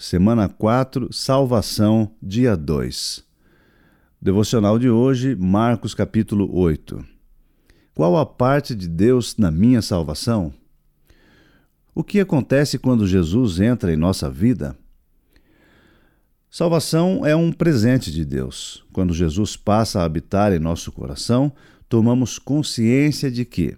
Semana 4, Salvação, dia 2. Devocional de hoje, Marcos capítulo 8. Qual a parte de Deus na minha salvação? O que acontece quando Jesus entra em nossa vida? Salvação é um presente de Deus. Quando Jesus passa a habitar em nosso coração, tomamos consciência de que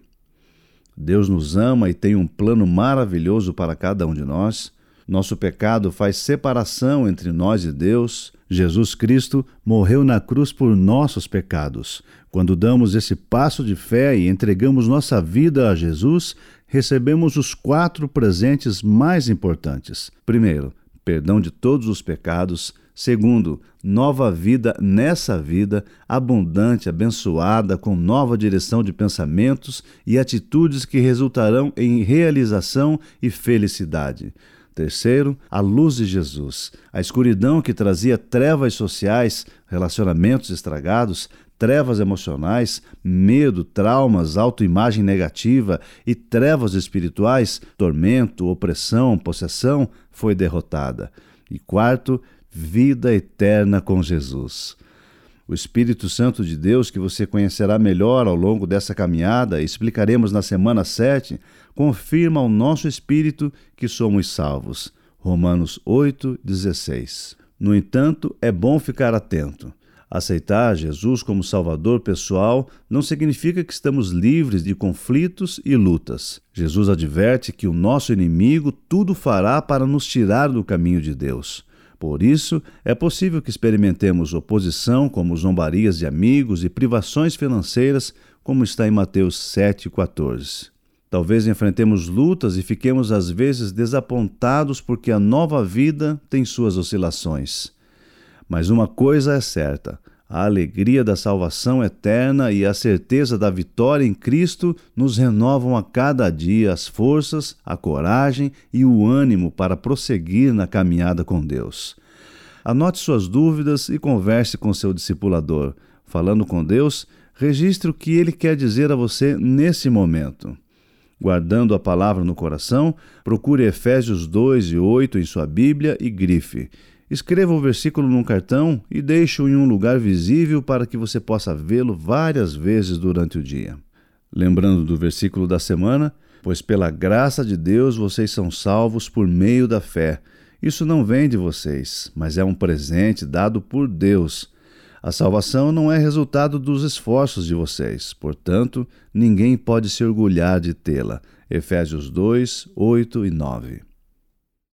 Deus nos ama e tem um plano maravilhoso para cada um de nós nosso pecado faz separação entre nós e Deus. Jesus Cristo morreu na cruz por nossos pecados. Quando damos esse passo de fé e entregamos nossa vida a Jesus, recebemos os quatro presentes mais importantes. Primeiro, perdão de todos os pecados. Segundo, nova vida nessa vida, abundante, abençoada, com nova direção de pensamentos e atitudes que resultarão em realização e felicidade. Terceiro, a luz de Jesus. A escuridão que trazia trevas sociais, relacionamentos estragados, trevas emocionais, medo, traumas, autoimagem negativa e trevas espirituais, tormento, opressão, possessão, foi derrotada. E quarto, vida eterna com Jesus. O Espírito Santo de Deus, que você conhecerá melhor ao longo dessa caminhada, explicaremos na semana 7, confirma ao nosso espírito que somos salvos. Romanos 8, 16. No entanto, é bom ficar atento. Aceitar Jesus como Salvador pessoal não significa que estamos livres de conflitos e lutas. Jesus adverte que o nosso inimigo tudo fará para nos tirar do caminho de Deus. Por isso, é possível que experimentemos oposição, como zombarias de amigos, e privações financeiras, como está em Mateus 7,14. Talvez enfrentemos lutas e fiquemos às vezes desapontados porque a nova vida tem suas oscilações. Mas uma coisa é certa: a alegria da salvação eterna e a certeza da vitória em Cristo nos renovam a cada dia as forças, a coragem e o ânimo para prosseguir na caminhada com Deus. Anote suas dúvidas e converse com seu discipulador. Falando com Deus, registre o que ele quer dizer a você nesse momento. Guardando a palavra no coração, procure Efésios 2 e 8 em sua Bíblia e grife. Escreva o versículo num cartão e deixe-o em um lugar visível para que você possa vê-lo várias vezes durante o dia. Lembrando do versículo da semana, pois pela graça de Deus vocês são salvos por meio da fé. Isso não vem de vocês, mas é um presente dado por Deus. A salvação não é resultado dos esforços de vocês, portanto, ninguém pode se orgulhar de tê-la. Efésios 2, 8 e 9.